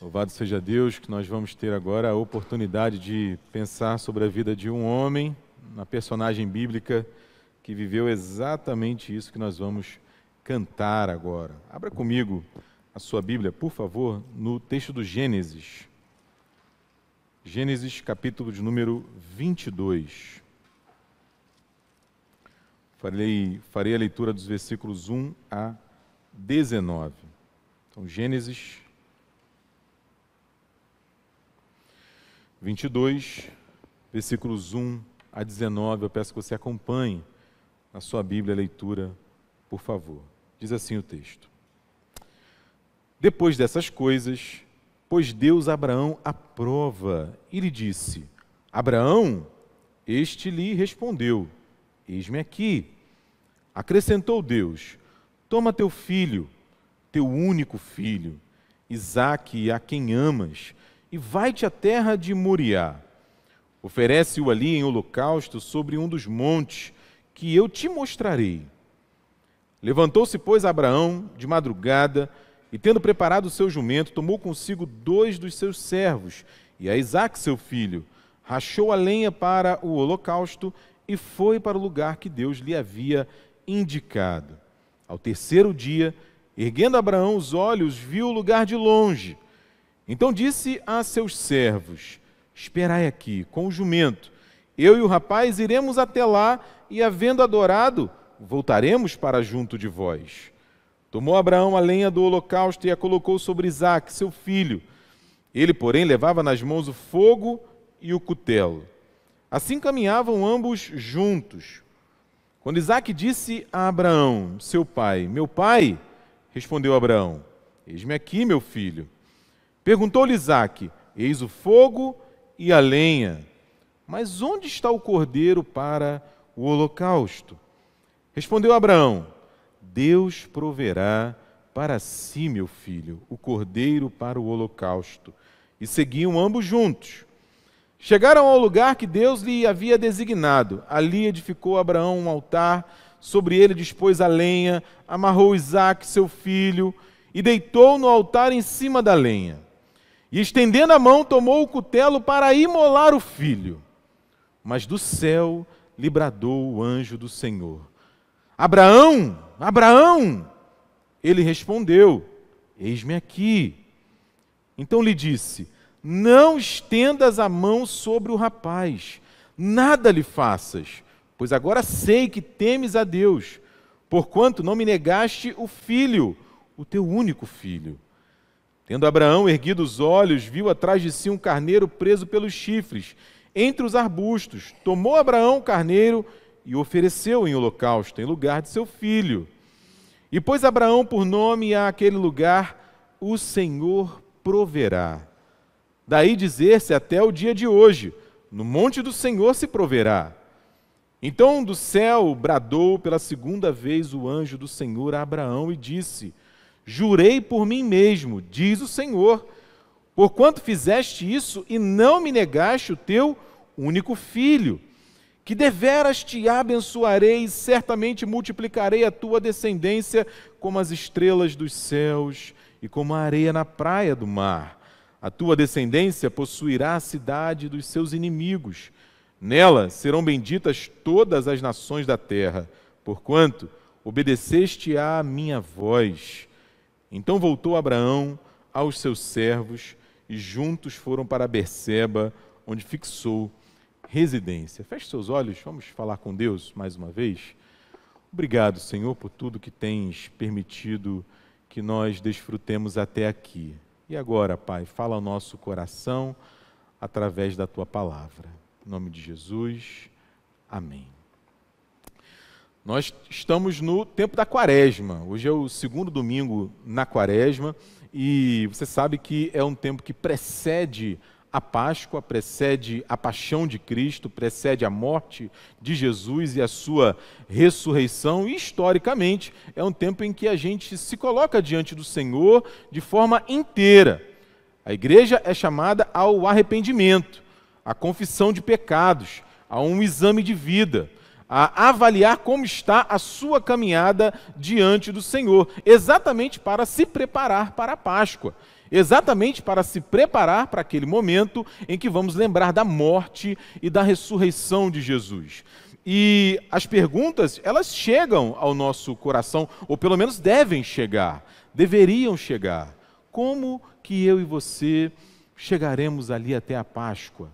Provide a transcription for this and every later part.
Louvado seja Deus que nós vamos ter agora a oportunidade de pensar sobre a vida de um homem, uma personagem bíblica que viveu exatamente isso que nós vamos cantar agora. Abra comigo a sua Bíblia, por favor, no texto do Gênesis. Gênesis, capítulo de número 22. Farei, farei a leitura dos versículos 1 a 19. Então, Gênesis 22, versículos 1 a 19. Eu peço que você acompanhe na sua Bíblia a leitura, por favor. Diz assim o texto: Depois dessas coisas, pôs Deus Abraão à prova e lhe disse: Abraão, este lhe respondeu: Eis-me aqui. Acrescentou Deus: Toma teu filho, teu único filho, Isaque, a quem amas, e vai-te à terra de Moriá. Oferece-o ali em holocausto sobre um dos montes que eu te mostrarei. Levantou-se, pois, Abraão de madrugada e, tendo preparado o seu jumento, tomou consigo dois dos seus servos e a Isaque, seu filho, rachou a lenha para o holocausto e foi para o lugar que Deus lhe havia indicado. Ao terceiro dia, erguendo Abraão os olhos, viu o lugar de longe então disse a seus servos: Esperai aqui, com o jumento. Eu e o rapaz iremos até lá e, havendo adorado, voltaremos para junto de vós. Tomou Abraão a lenha do holocausto e a colocou sobre Isaque, seu filho. Ele, porém, levava nas mãos o fogo e o cutelo. Assim caminhavam ambos juntos. Quando Isaque disse a Abraão, seu pai, Meu pai, respondeu Abraão, Eis-me aqui, meu filho. Perguntou-lhe Isaac: Eis o fogo e a lenha, mas onde está o cordeiro para o holocausto? Respondeu Abraão: Deus proverá para si, meu filho, o cordeiro para o holocausto. E seguiam ambos juntos. Chegaram ao lugar que Deus lhe havia designado. Ali edificou Abraão um altar, sobre ele dispôs a lenha, amarrou Isaque, seu filho, e deitou no altar em cima da lenha. E estendendo a mão, tomou o cutelo para imolar o filho. Mas do céu lhe bradou o anjo do Senhor: Abraão, Abraão! Ele respondeu: Eis-me aqui. Então lhe disse: Não estendas a mão sobre o rapaz, nada lhe faças, pois agora sei que temes a Deus, porquanto não me negaste o filho, o teu único filho. Tendo Abraão erguido os olhos, viu atrás de si um carneiro preso pelos chifres, entre os arbustos. Tomou Abraão o carneiro e ofereceu em holocausto, em lugar de seu filho. E pôs Abraão por nome àquele lugar: O Senhor proverá. Daí dizer-se até o dia de hoje: No monte do Senhor se proverá. Então do céu bradou pela segunda vez o anjo do Senhor a Abraão e disse: Jurei por mim mesmo, diz o Senhor, porquanto fizeste isso e não me negaste o teu único filho, que deveras te abençoarei e certamente multiplicarei a tua descendência como as estrelas dos céus e como a areia na praia do mar. A tua descendência possuirá a cidade dos seus inimigos. Nela serão benditas todas as nações da terra, porquanto obedeceste à minha voz. Então voltou Abraão aos seus servos e juntos foram para Berseba, onde fixou residência. Feche seus olhos, vamos falar com Deus mais uma vez. Obrigado, Senhor, por tudo que tens permitido que nós desfrutemos até aqui. E agora, Pai, fala ao nosso coração através da tua palavra. Em nome de Jesus. Amém. Nós estamos no tempo da quaresma. Hoje é o segundo domingo na quaresma e você sabe que é um tempo que precede a Páscoa, precede a paixão de Cristo, precede a morte de Jesus e a sua ressurreição. E, historicamente, é um tempo em que a gente se coloca diante do Senhor de forma inteira. A igreja é chamada ao arrependimento, à confissão de pecados, a um exame de vida a avaliar como está a sua caminhada diante do Senhor, exatamente para se preparar para a Páscoa, exatamente para se preparar para aquele momento em que vamos lembrar da morte e da ressurreição de Jesus. E as perguntas, elas chegam ao nosso coração, ou pelo menos devem chegar, deveriam chegar. Como que eu e você chegaremos ali até a Páscoa?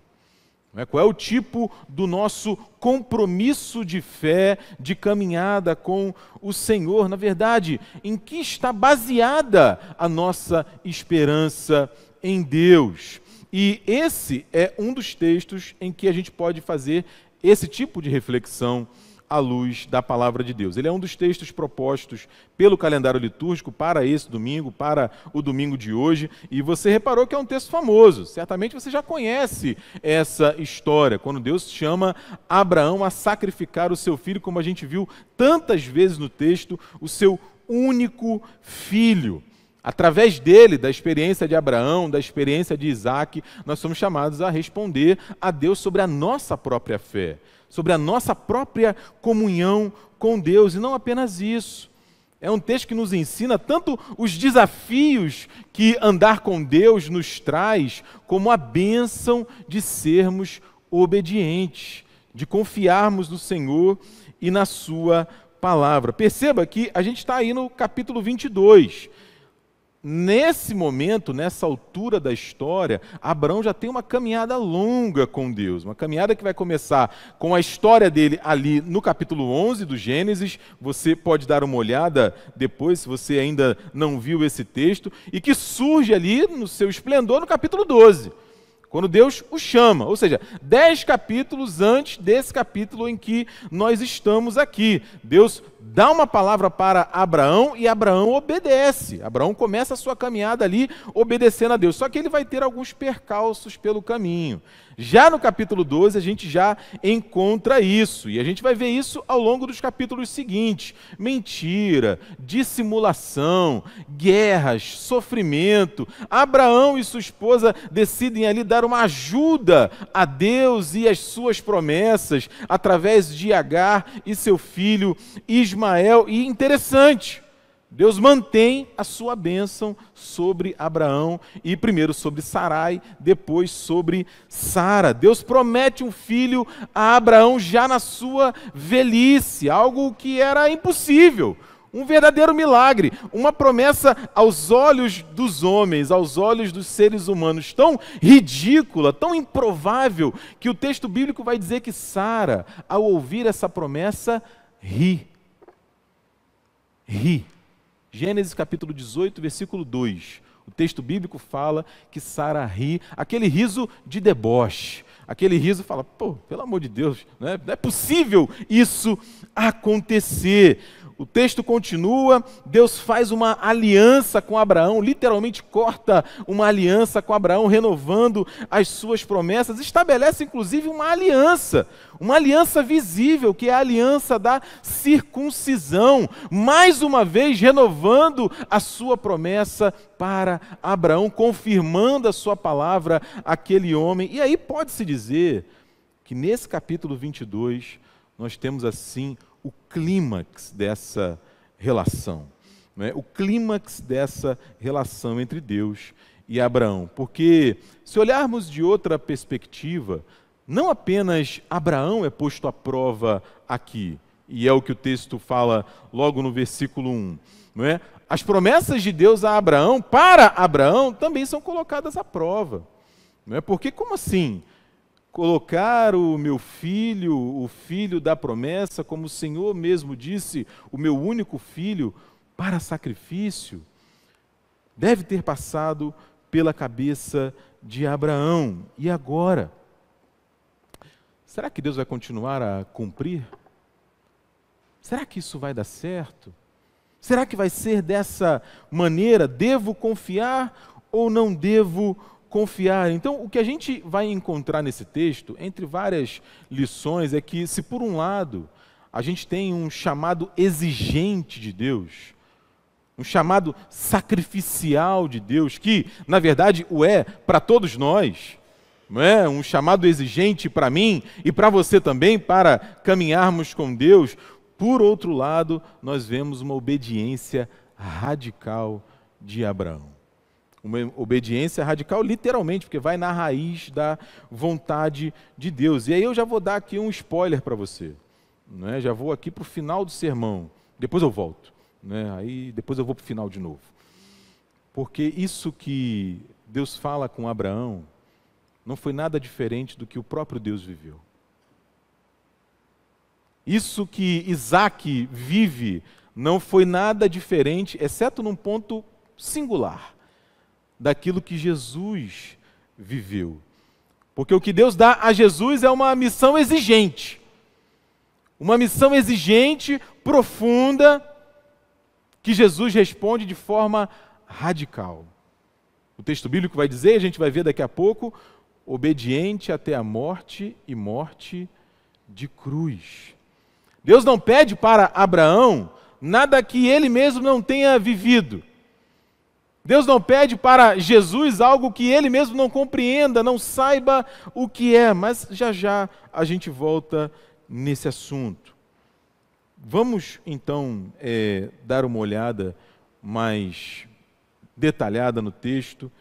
É? Qual é o tipo do nosso compromisso de fé, de caminhada com o Senhor? Na verdade, em que está baseada a nossa esperança em Deus? E esse é um dos textos em que a gente pode fazer esse tipo de reflexão à luz da palavra de Deus. Ele é um dos textos propostos pelo calendário litúrgico para esse domingo, para o domingo de hoje, e você reparou que é um texto famoso. Certamente você já conhece essa história, quando Deus chama Abraão a sacrificar o seu filho, como a gente viu tantas vezes no texto, o seu único filho. Através dele, da experiência de Abraão, da experiência de Isaac, nós somos chamados a responder a Deus sobre a nossa própria fé sobre a nossa própria comunhão com Deus, e não apenas isso. É um texto que nos ensina tanto os desafios que andar com Deus nos traz, como a bênção de sermos obedientes, de confiarmos no Senhor e na Sua palavra. Perceba que a gente está aí no capítulo 22. Nesse momento, nessa altura da história, Abraão já tem uma caminhada longa com Deus, uma caminhada que vai começar com a história dele ali no capítulo 11 do Gênesis. Você pode dar uma olhada depois, se você ainda não viu esse texto, e que surge ali no seu esplendor no capítulo 12 quando Deus o chama, ou seja, dez capítulos antes desse capítulo em que nós estamos aqui. Deus dá uma palavra para Abraão e Abraão obedece. Abraão começa a sua caminhada ali obedecendo a Deus. Só que ele vai ter alguns percalços pelo caminho. Já no capítulo 12, a gente já encontra isso, e a gente vai ver isso ao longo dos capítulos seguintes: mentira, dissimulação, guerras, sofrimento. Abraão e sua esposa decidem ali dar uma ajuda a Deus e as suas promessas através de Agar e seu filho Ismael. E interessante, Deus mantém a sua bênção sobre Abraão e primeiro sobre Sarai, depois sobre Sara. Deus promete um filho a Abraão já na sua velhice, algo que era impossível. Um verdadeiro milagre, uma promessa aos olhos dos homens, aos olhos dos seres humanos, tão ridícula, tão improvável, que o texto bíblico vai dizer que Sara, ao ouvir essa promessa, ri. Ri Gênesis capítulo 18, versículo 2. O texto bíblico fala que Sara ri, aquele riso de deboche, aquele riso fala, pô, pelo amor de Deus, não é, não é possível isso acontecer. O texto continua, Deus faz uma aliança com Abraão, literalmente corta uma aliança com Abraão, renovando as suas promessas, estabelece inclusive uma aliança, uma aliança visível, que é a aliança da circuncisão, mais uma vez renovando a sua promessa para Abraão, confirmando a sua palavra àquele homem. E aí pode-se dizer que nesse capítulo 22 nós temos assim o clímax dessa relação. É? O clímax dessa relação entre Deus e Abraão. Porque, se olharmos de outra perspectiva, não apenas Abraão é posto à prova aqui, e é o que o texto fala logo no versículo 1. Não é? As promessas de Deus a Abraão, para Abraão, também são colocadas à prova. Não é? Porque, como assim? Colocar o meu filho, o filho da promessa, como o Senhor mesmo disse, o meu único filho, para sacrifício, deve ter passado pela cabeça de Abraão. E agora? Será que Deus vai continuar a cumprir? Será que isso vai dar certo? Será que vai ser dessa maneira? Devo confiar ou não devo confiar? Confiar. Então, o que a gente vai encontrar nesse texto, entre várias lições, é que, se por um lado a gente tem um chamado exigente de Deus, um chamado sacrificial de Deus, que, na verdade, o é para todos nós, não é? um chamado exigente para mim e para você também, para caminharmos com Deus. Por outro lado, nós vemos uma obediência radical de Abraão. Uma obediência radical, literalmente, porque vai na raiz da vontade de Deus. E aí eu já vou dar aqui um spoiler para você. Né? Já vou aqui para o final do sermão. Depois eu volto. Né? Aí depois eu vou para o final de novo. Porque isso que Deus fala com Abraão não foi nada diferente do que o próprio Deus viveu. Isso que Isaac vive não foi nada diferente, exceto num ponto singular, daquilo que Jesus viveu. Porque o que Deus dá a Jesus é uma missão exigente. Uma missão exigente, profunda, que Jesus responde de forma radical. O texto bíblico vai dizer, a gente vai ver daqui a pouco, obediente até a morte e morte de cruz. Deus não pede para Abraão nada que ele mesmo não tenha vivido. Deus não pede para Jesus algo que ele mesmo não compreenda, não saiba o que é, mas já já a gente volta nesse assunto. Vamos então é, dar uma olhada mais detalhada no texto,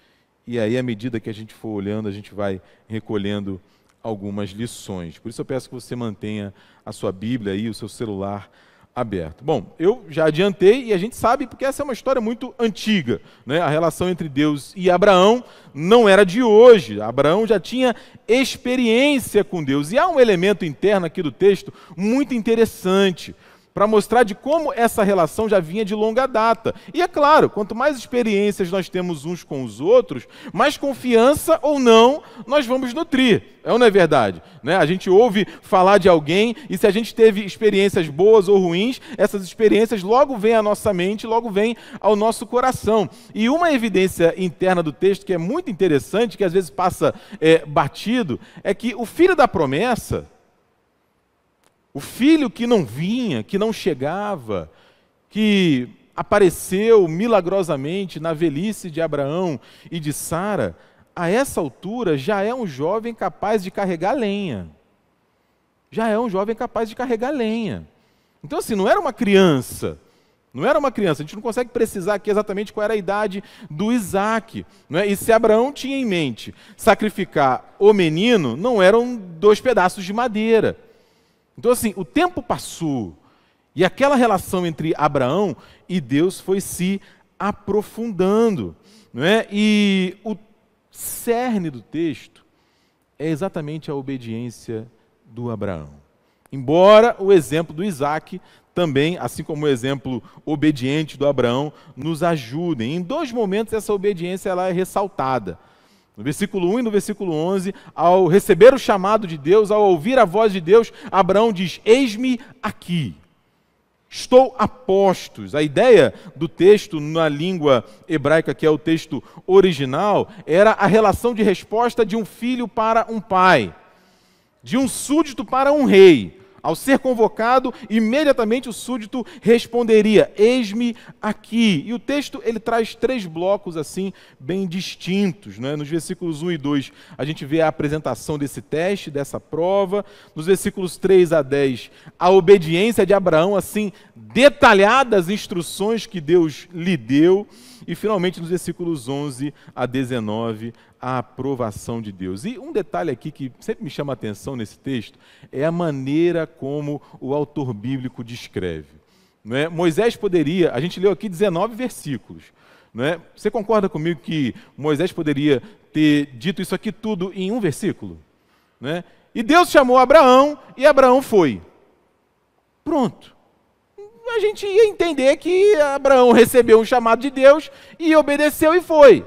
e aí, à medida que a gente for olhando, a gente vai recolhendo algumas lições. Por isso eu peço que você mantenha a sua Bíblia e o seu celular aberto. Bom, eu já adiantei e a gente sabe porque essa é uma história muito antiga. Né? A relação entre Deus e Abraão não era de hoje. Abraão já tinha experiência com Deus. E há um elemento interno aqui do texto muito interessante para mostrar de como essa relação já vinha de longa data. E é claro, quanto mais experiências nós temos uns com os outros, mais confiança ou não nós vamos nutrir. É ou não é verdade? Né? A gente ouve falar de alguém e se a gente teve experiências boas ou ruins, essas experiências logo vêm à nossa mente, logo vêm ao nosso coração. E uma evidência interna do texto que é muito interessante, que às vezes passa é, batido, é que o filho da promessa, o filho que não vinha, que não chegava, que apareceu milagrosamente na velhice de Abraão e de Sara, a essa altura já é um jovem capaz de carregar lenha. Já é um jovem capaz de carregar lenha. Então, assim, não era uma criança. Não era uma criança, a gente não consegue precisar aqui exatamente qual era a idade do Isaac. É? E se Abraão tinha em mente sacrificar o menino, não eram dois pedaços de madeira. Então, assim, o tempo passou e aquela relação entre Abraão e Deus foi se aprofundando. Não é? E o cerne do texto é exatamente a obediência do Abraão. Embora o exemplo do Isaac também, assim como o exemplo obediente do Abraão, nos ajudem. Em dois momentos essa obediência ela é ressaltada. No versículo 1 e no versículo 11, ao receber o chamado de Deus, ao ouvir a voz de Deus, Abraão diz: Eis-me aqui. Estou a postos. A ideia do texto na língua hebraica, que é o texto original, era a relação de resposta de um filho para um pai, de um súdito para um rei. Ao ser convocado, imediatamente o súdito responderia: Eis-me aqui. E o texto ele traz três blocos assim bem distintos. Né? Nos versículos 1 e 2, a gente vê a apresentação desse teste, dessa prova. Nos versículos 3 a 10, a obediência de Abraão, assim, detalhadas instruções que Deus lhe deu. E finalmente, nos versículos 11 a 19, a aprovação de Deus. E um detalhe aqui que sempre me chama a atenção nesse texto é a maneira como o autor bíblico descreve. Não é? Moisés poderia, a gente leu aqui 19 versículos. Não é? Você concorda comigo que Moisés poderia ter dito isso aqui tudo em um versículo? Não é? E Deus chamou Abraão e Abraão foi. Pronto a gente ia entender que Abraão recebeu um chamado de Deus e obedeceu e foi.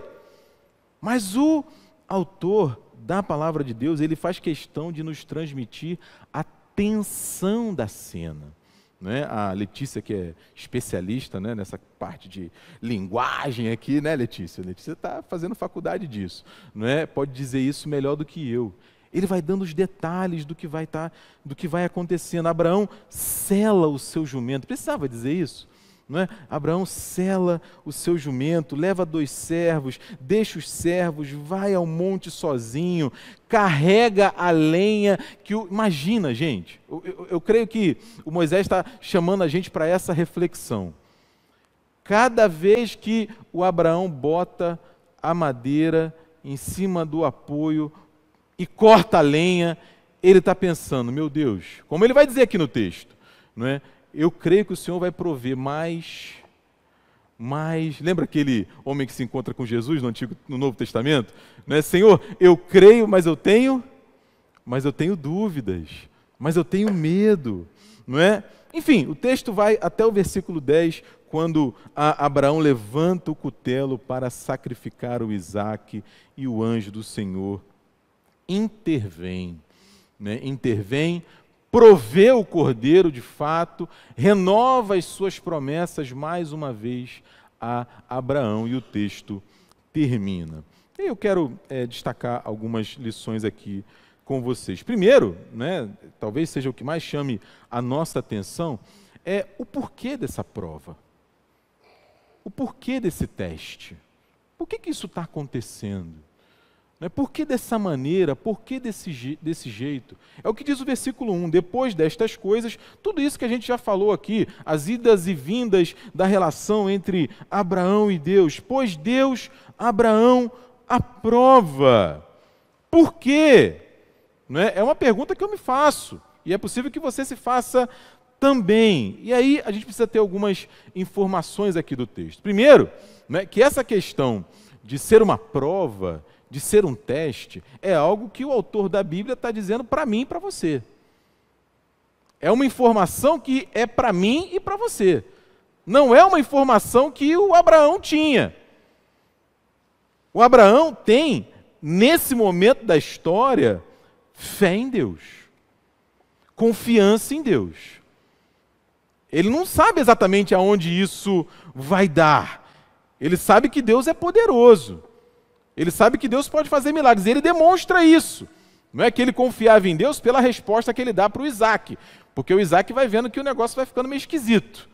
Mas o autor da palavra de Deus, ele faz questão de nos transmitir a tensão da cena. Né? A Letícia, que é especialista né, nessa parte de linguagem aqui, né, Letícia? Letícia está fazendo faculdade disso. Não é? Pode dizer isso melhor do que eu. Ele vai dando os detalhes do que vai estar, tá, do que vai acontecendo. Abraão cela o seu jumento. Precisava dizer isso? Não é? Abraão sela o seu jumento, leva dois servos, deixa os servos, vai ao monte sozinho, carrega a lenha. que o... Imagina, gente, eu, eu, eu creio que o Moisés está chamando a gente para essa reflexão. Cada vez que o Abraão bota a madeira em cima do apoio e corta a lenha, ele está pensando: meu Deus, como ele vai dizer aqui no texto, não é? eu creio que o Senhor vai prover mais, mais. Lembra aquele homem que se encontra com Jesus no Antigo, no Novo Testamento? Não é, Senhor, eu creio, mas eu tenho, mas eu tenho dúvidas, mas eu tenho medo, não é? Enfim, o texto vai até o versículo 10, quando Abraão levanta o cutelo para sacrificar o Isaque e o anjo do Senhor intervém. Né? Intervém provê o cordeiro de fato, renova as suas promessas mais uma vez a Abraão e o texto termina. Eu quero é, destacar algumas lições aqui com vocês. Primeiro, né, talvez seja o que mais chame a nossa atenção, é o porquê dessa prova. O porquê desse teste. Por que, que isso está acontecendo? Né? Por que dessa maneira? Por que desse, desse jeito? É o que diz o versículo 1. Depois destas coisas, tudo isso que a gente já falou aqui, as idas e vindas da relação entre Abraão e Deus. Pois Deus, Abraão, aprova. Por quê? Né? É uma pergunta que eu me faço. E é possível que você se faça também. E aí a gente precisa ter algumas informações aqui do texto. Primeiro, né, que essa questão de ser uma prova de ser um teste, é algo que o autor da Bíblia está dizendo para mim e para você. É uma informação que é para mim e para você. Não é uma informação que o Abraão tinha. O Abraão tem, nesse momento da história, fé em Deus, confiança em Deus. Ele não sabe exatamente aonde isso vai dar. Ele sabe que Deus é poderoso. Ele sabe que Deus pode fazer milagres. E ele demonstra isso. Não é que ele confiava em Deus pela resposta que ele dá para o Isaac. Porque o Isaac vai vendo que o negócio vai ficando meio esquisito.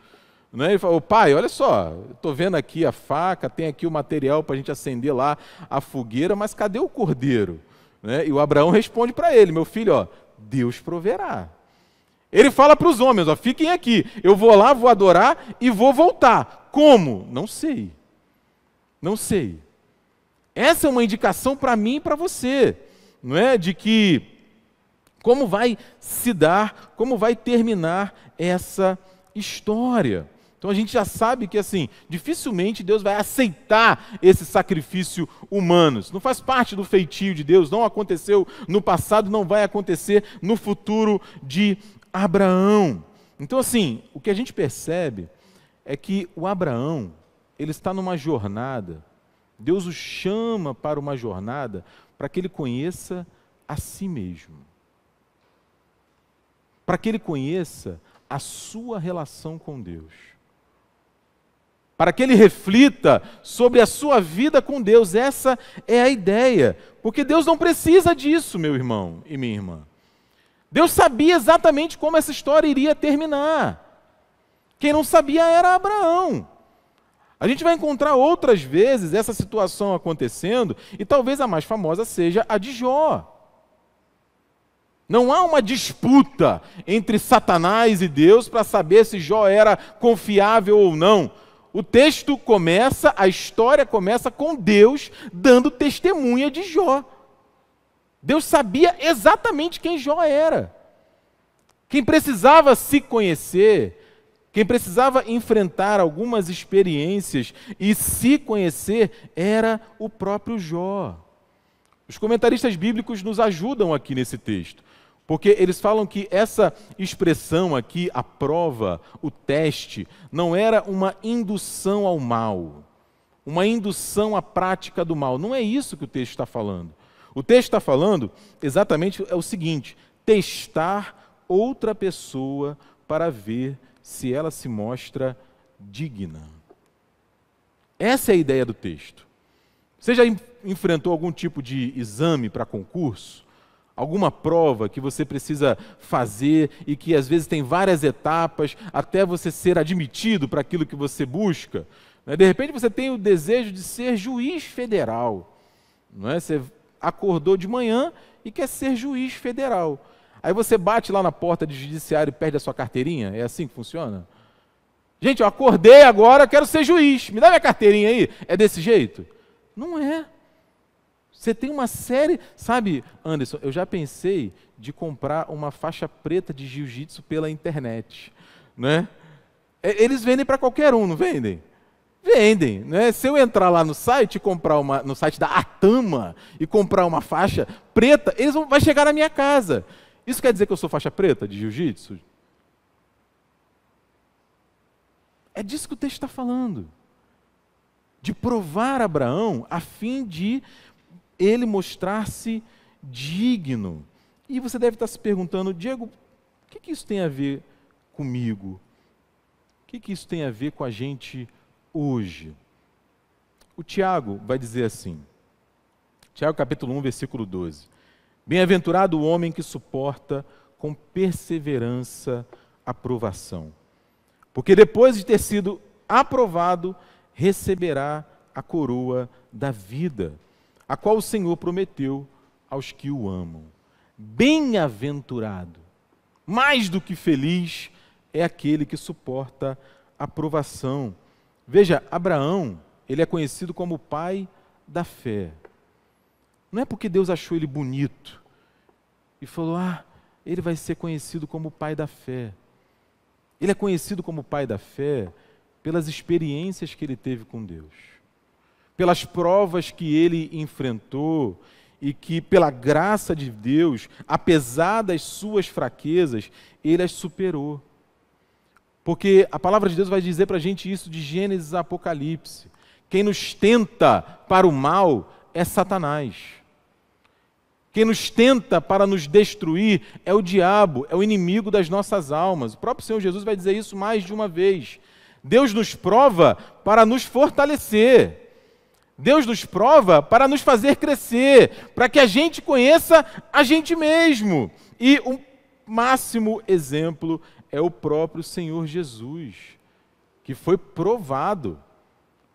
Não é? Ele fala, pai, olha só, estou vendo aqui a faca, tem aqui o material para a gente acender lá a fogueira, mas cadê o cordeiro? É? E o Abraão responde para ele, meu filho, ó, Deus proverá. Ele fala para os homens, ó, fiquem aqui, eu vou lá, vou adorar e vou voltar. Como? Não sei. Não sei. Essa é uma indicação para mim e para você, não é? De que como vai se dar, como vai terminar essa história. Então a gente já sabe que assim, dificilmente Deus vai aceitar esse sacrifício humano. Isso não faz parte do feitio de Deus, não aconteceu no passado, não vai acontecer no futuro de Abraão. Então assim, o que a gente percebe é que o Abraão, ele está numa jornada Deus o chama para uma jornada para que ele conheça a si mesmo. Para que ele conheça a sua relação com Deus. Para que ele reflita sobre a sua vida com Deus. Essa é a ideia. Porque Deus não precisa disso, meu irmão e minha irmã. Deus sabia exatamente como essa história iria terminar. Quem não sabia era Abraão. A gente vai encontrar outras vezes essa situação acontecendo, e talvez a mais famosa seja a de Jó. Não há uma disputa entre Satanás e Deus para saber se Jó era confiável ou não. O texto começa, a história começa com Deus dando testemunha de Jó. Deus sabia exatamente quem Jó era. Quem precisava se conhecer quem precisava enfrentar algumas experiências e se conhecer era o próprio Jó. Os comentaristas bíblicos nos ajudam aqui nesse texto, porque eles falam que essa expressão aqui, a prova, o teste, não era uma indução ao mal, uma indução à prática do mal. Não é isso que o texto está falando. O texto está falando exatamente é o seguinte: testar outra pessoa para ver se ela se mostra digna. Essa é a ideia do texto. Você já enfrentou algum tipo de exame para concurso? alguma prova que você precisa fazer e que às vezes tem várias etapas até você ser admitido para aquilo que você busca. Né? De repente você tem o desejo de ser juiz federal. Não é? Você acordou de manhã e quer ser juiz federal. Aí você bate lá na porta de judiciário e perde a sua carteirinha? É assim que funciona? Gente, eu acordei agora, quero ser juiz. Me dá minha carteirinha aí. É desse jeito? Não é. Você tem uma série, sabe, Anderson, eu já pensei de comprar uma faixa preta de jiu-jitsu pela internet, né? Eles vendem para qualquer um, não vendem? Vendem, né? Se eu entrar lá no site comprar uma, no site da Atama e comprar uma faixa preta, eles vão vai chegar na minha casa. Isso quer dizer que eu sou faixa preta de jiu-jitsu? É disso que o texto está falando. De provar Abraão a fim de ele mostrar-se digno. E você deve estar se perguntando, Diego, o que, que isso tem a ver comigo? O que, que isso tem a ver com a gente hoje? O Tiago vai dizer assim, Tiago capítulo 1, versículo 12. Bem-aventurado o homem que suporta com perseverança a provação, porque depois de ter sido aprovado, receberá a coroa da vida a qual o Senhor prometeu aos que o amam. Bem-aventurado, mais do que feliz, é aquele que suporta a provação. Veja, Abraão, ele é conhecido como o pai da fé. Não é porque Deus achou ele bonito e falou: "Ah, ele vai ser conhecido como o pai da fé". Ele é conhecido como o pai da fé pelas experiências que ele teve com Deus pelas provas que ele enfrentou e que, pela graça de Deus, apesar das suas fraquezas, ele as superou. Porque a palavra de Deus vai dizer para a gente isso de Gênesis a Apocalipse. Quem nos tenta para o mal é Satanás. Quem nos tenta para nos destruir é o diabo, é o inimigo das nossas almas. O próprio Senhor Jesus vai dizer isso mais de uma vez. Deus nos prova para nos fortalecer. Deus nos prova para nos fazer crescer, para que a gente conheça a gente mesmo. E o máximo exemplo é o próprio Senhor Jesus, que foi provado,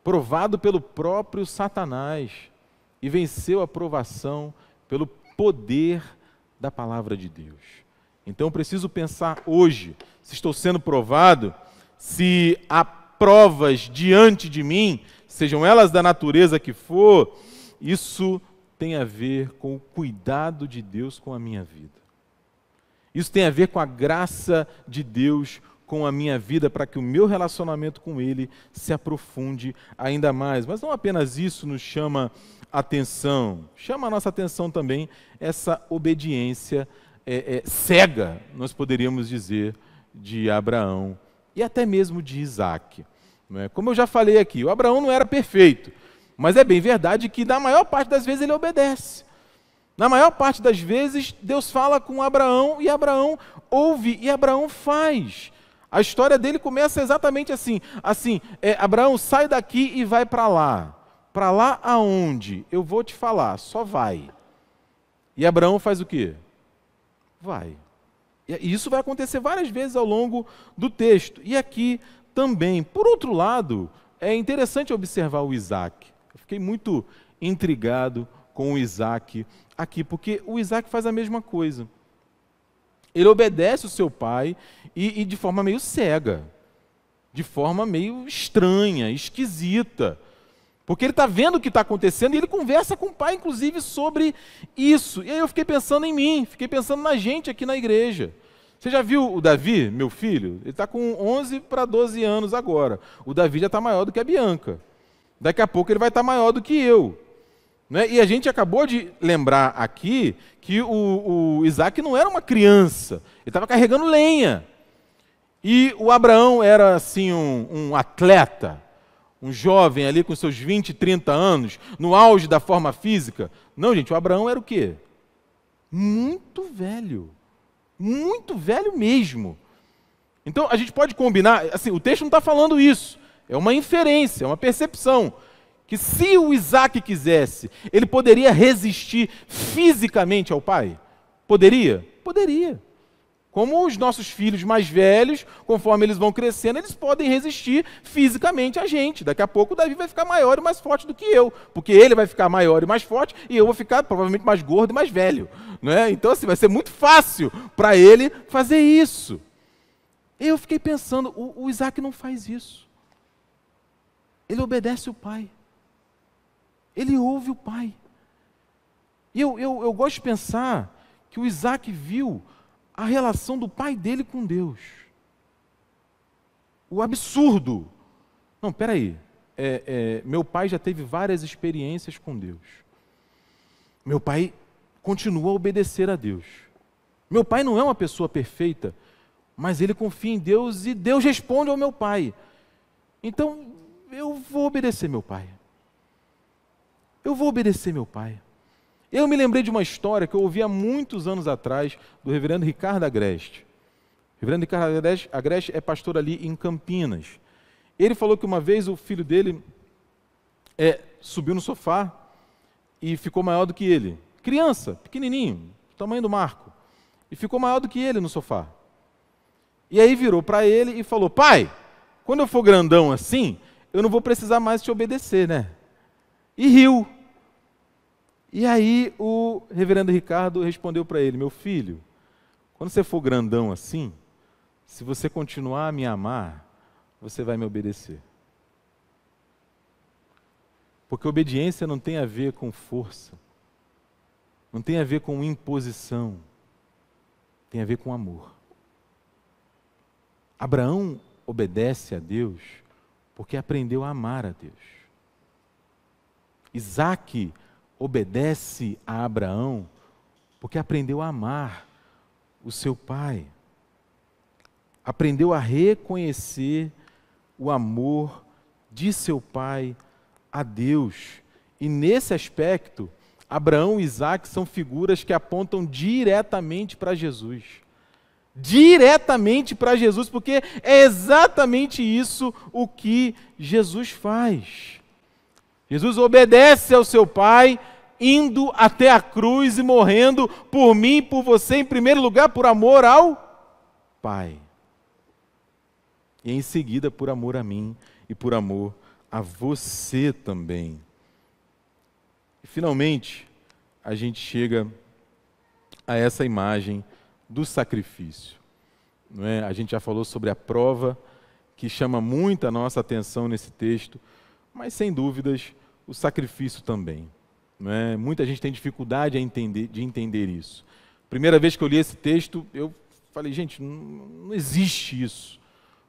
provado pelo próprio Satanás e venceu a provação pelo poder da palavra de Deus. Então eu preciso pensar hoje, se estou sendo provado, se há provas diante de mim, sejam elas da natureza que for, isso tem a ver com o cuidado de Deus com a minha vida. Isso tem a ver com a graça de Deus com a minha vida para que o meu relacionamento com Ele se aprofunde ainda mais. Mas não apenas isso nos chama atenção, chama a nossa atenção também essa obediência é, é, cega, nós poderíamos dizer, de Abraão e até mesmo de Isaac. É? Como eu já falei aqui, o Abraão não era perfeito, mas é bem verdade que na maior parte das vezes ele obedece. Na maior parte das vezes, Deus fala com Abraão e Abraão ouve e Abraão faz. A história dele começa exatamente assim: assim, é, Abraão sai daqui e vai para lá. Para lá aonde? Eu vou te falar, só vai. E Abraão faz o quê? Vai. E isso vai acontecer várias vezes ao longo do texto. E aqui também. Por outro lado, é interessante observar o Isaac. Eu fiquei muito intrigado com o Isaac aqui, porque o Isaac faz a mesma coisa. Ele obedece o seu pai e, e de forma meio cega, de forma meio estranha, esquisita. Porque ele está vendo o que está acontecendo e ele conversa com o pai, inclusive, sobre isso. E aí eu fiquei pensando em mim, fiquei pensando na gente aqui na igreja. Você já viu o Davi, meu filho? Ele está com 11 para 12 anos agora. O Davi já está maior do que a Bianca. Daqui a pouco ele vai estar tá maior do que eu. Né? E a gente acabou de lembrar aqui que o, o Isaac não era uma criança. Ele estava carregando lenha. E o Abraão era assim um, um atleta, um jovem ali com seus 20, 30 anos, no auge da forma física. Não, gente, o Abraão era o quê? Muito velho muito velho mesmo. Então a gente pode combinar, assim, o texto não está falando isso, é uma inferência, é uma percepção. Que se o Isaac quisesse, ele poderia resistir fisicamente ao pai? Poderia? Poderia. Como os nossos filhos mais velhos, conforme eles vão crescendo, eles podem resistir fisicamente a gente. Daqui a pouco o Davi vai ficar maior e mais forte do que eu, porque ele vai ficar maior e mais forte e eu vou ficar provavelmente mais gordo e mais velho. Né? Então, assim, vai ser muito fácil para ele fazer isso. Eu fiquei pensando, o, o Isaac não faz isso. Ele obedece o pai. Ele ouve o pai. E eu, eu, eu gosto de pensar que o Isaac viu a relação do pai dele com Deus. O absurdo. Não, peraí. É, é, meu pai já teve várias experiências com Deus. Meu pai continua a obedecer a Deus. Meu pai não é uma pessoa perfeita, mas ele confia em Deus e Deus responde ao meu pai. Então, eu vou obedecer meu pai. Eu vou obedecer meu pai. Eu me lembrei de uma história que eu ouvi há muitos anos atrás do reverendo Ricardo Agreste. O reverendo Ricardo Agreste é pastor ali em Campinas. Ele falou que uma vez o filho dele é, subiu no sofá e ficou maior do que ele. Criança, pequenininho, tamanho do Marco. E ficou maior do que ele no sofá. E aí virou para ele e falou: Pai, quando eu for grandão assim, eu não vou precisar mais te obedecer, né? E riu. E aí o reverendo Ricardo respondeu para ele: Meu filho, quando você for grandão assim, se você continuar a me amar, você vai me obedecer. Porque obediência não tem a ver com força, não tem a ver com imposição, tem a ver com amor. Abraão obedece a Deus porque aprendeu a amar a Deus. Isaac obedece a Abraão porque aprendeu a amar o seu pai. Aprendeu a reconhecer o amor de seu pai a Deus. E nesse aspecto, Abraão e Isaac são figuras que apontam diretamente para Jesus. Diretamente para Jesus, porque é exatamente isso o que Jesus faz. Jesus obedece ao seu pai indo até a cruz e morrendo por mim por você, em primeiro lugar, por amor ao Pai. E em seguida, por amor a mim e por amor a você também. E finalmente, a gente chega a essa imagem do sacrifício. Não é? A gente já falou sobre a prova que chama muito a nossa atenção nesse texto, mas sem dúvidas o sacrifício também. É? Muita gente tem dificuldade entender, de entender isso. Primeira vez que eu li esse texto, eu falei, gente, não, não existe isso.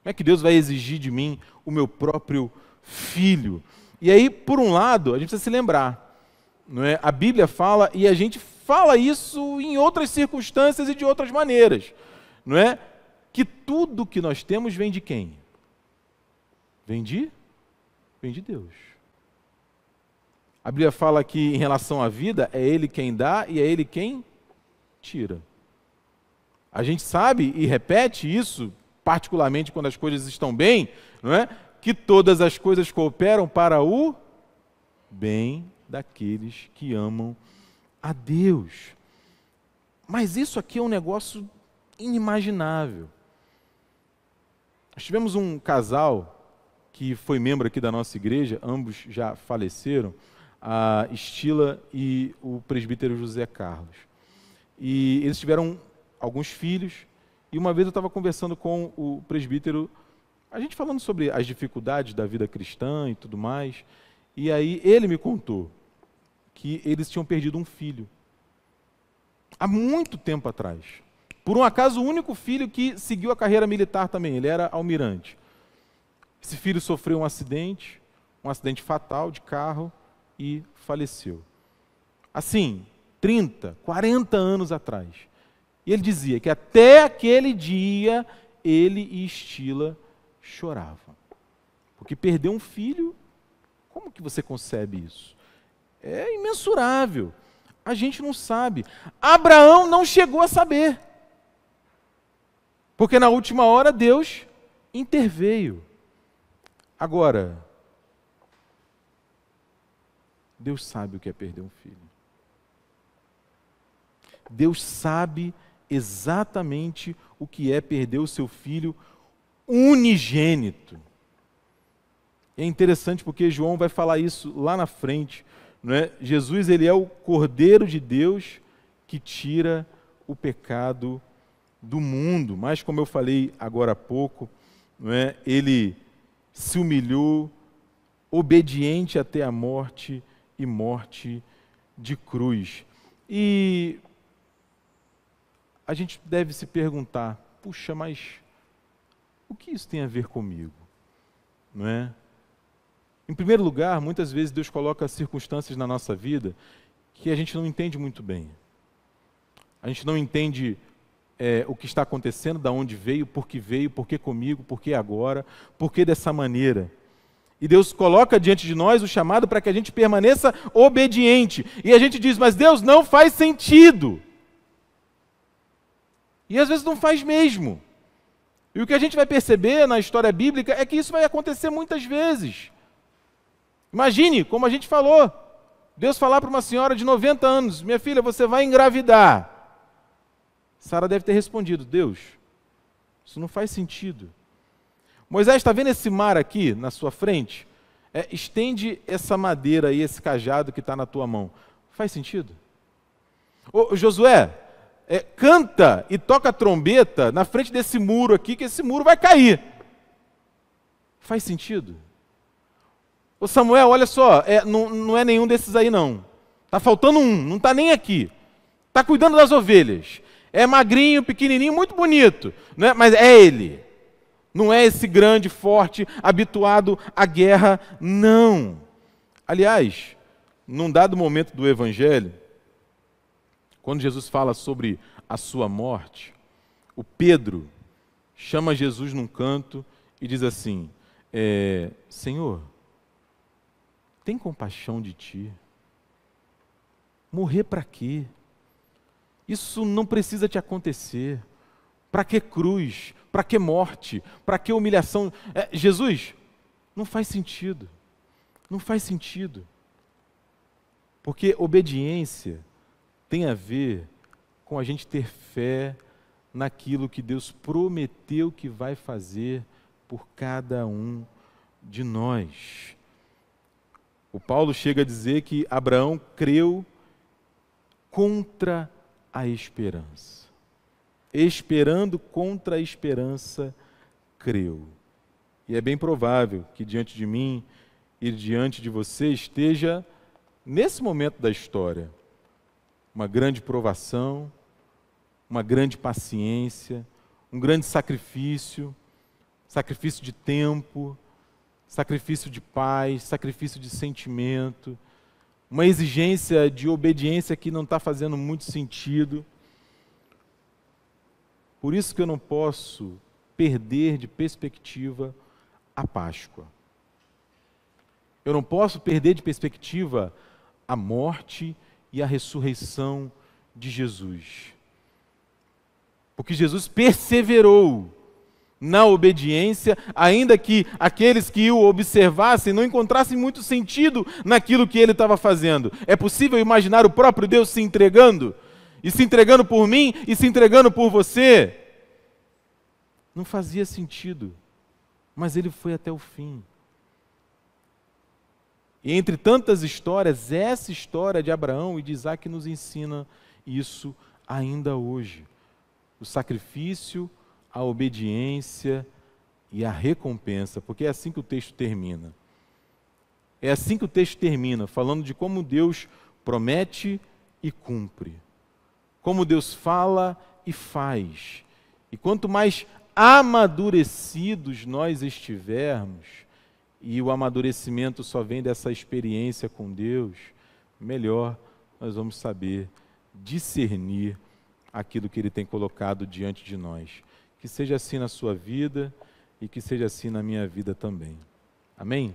Como é que Deus vai exigir de mim o meu próprio filho? E aí, por um lado, a gente precisa se lembrar, não é? A Bíblia fala e a gente fala isso em outras circunstâncias e de outras maneiras, não é? Que tudo que nós temos vem de quem? Vem de? Vem de Deus. A Bíblia fala que em relação à vida, é Ele quem dá e é Ele quem tira. A gente sabe e repete isso, particularmente quando as coisas estão bem, não é? Que todas as coisas cooperam para o bem daqueles que amam a Deus. Mas isso aqui é um negócio inimaginável. Nós tivemos um casal que foi membro aqui da nossa igreja, ambos já faleceram a Estila e o presbítero José Carlos. E eles tiveram alguns filhos, e uma vez eu estava conversando com o presbítero, a gente falando sobre as dificuldades da vida cristã e tudo mais, e aí ele me contou que eles tinham perdido um filho. Há muito tempo atrás. Por um acaso, o único filho que seguiu a carreira militar também, ele era almirante. Esse filho sofreu um acidente, um acidente fatal de carro, e faleceu. Assim, 30, 40 anos atrás. E ele dizia que até aquele dia ele e Estila choravam. Porque perdeu um filho, como que você concebe isso? É imensurável. A gente não sabe. Abraão não chegou a saber. Porque na última hora Deus interveio. Agora, Deus sabe o que é perder um filho. Deus sabe exatamente o que é perder o seu filho unigênito. É interessante porque João vai falar isso lá na frente. Não é? Jesus ele é o Cordeiro de Deus que tira o pecado do mundo. Mas, como eu falei agora há pouco, não é? ele se humilhou, obediente até a morte e morte de cruz. E a gente deve se perguntar: puxa, mas o que isso tem a ver comigo? Não é? Em primeiro lugar, muitas vezes Deus coloca circunstâncias na nossa vida que a gente não entende muito bem. A gente não entende é, o que está acontecendo, da onde veio, por que veio, por que comigo, por que agora, por que dessa maneira. E Deus coloca diante de nós o chamado para que a gente permaneça obediente. E a gente diz, mas Deus não faz sentido. E às vezes não faz mesmo. E o que a gente vai perceber na história bíblica é que isso vai acontecer muitas vezes. Imagine, como a gente falou, Deus falar para uma senhora de 90 anos: Minha filha, você vai engravidar. Sara deve ter respondido: Deus, isso não faz sentido. Moisés está vendo esse mar aqui na sua frente? É, estende essa madeira aí, esse cajado que está na tua mão. Faz sentido? Ô, Josué, é, canta e toca trombeta na frente desse muro aqui, que esse muro vai cair. Faz sentido? Ô Samuel, olha só, é, não, não é nenhum desses aí não. Está faltando um, não está nem aqui. Está cuidando das ovelhas. É magrinho, pequenininho, muito bonito, né? mas é ele. Não é esse grande, forte, habituado à guerra, não. Aliás, num dado momento do Evangelho, quando Jesus fala sobre a sua morte, o Pedro chama Jesus num canto e diz assim: é, Senhor, tem compaixão de ti. Morrer para quê? Isso não precisa te acontecer. Para que cruz? Para que morte? Para que humilhação? É, Jesus, não faz sentido. Não faz sentido. Porque obediência tem a ver com a gente ter fé naquilo que Deus prometeu que vai fazer por cada um de nós. O Paulo chega a dizer que Abraão creu contra a esperança. Esperando contra a esperança, creu. E é bem provável que diante de mim e diante de você esteja, nesse momento da história, uma grande provação, uma grande paciência, um grande sacrifício, sacrifício de tempo, sacrifício de paz, sacrifício de sentimento, uma exigência de obediência que não está fazendo muito sentido. Por isso que eu não posso perder de perspectiva a Páscoa. Eu não posso perder de perspectiva a morte e a ressurreição de Jesus. Porque Jesus perseverou na obediência, ainda que aqueles que o observassem não encontrassem muito sentido naquilo que ele estava fazendo. É possível imaginar o próprio Deus se entregando? E se entregando por mim e se entregando por você? Não fazia sentido, mas ele foi até o fim. E entre tantas histórias, essa história de Abraão e de Isaac nos ensina isso ainda hoje. O sacrifício, a obediência e a recompensa, porque é assim que o texto termina. É assim que o texto termina, falando de como Deus promete e cumpre, como Deus fala e faz. E quanto mais amadurecidos nós estivermos, e o amadurecimento só vem dessa experiência com Deus, melhor nós vamos saber discernir aquilo que Ele tem colocado diante de nós. Que seja assim na sua vida e que seja assim na minha vida também. Amém?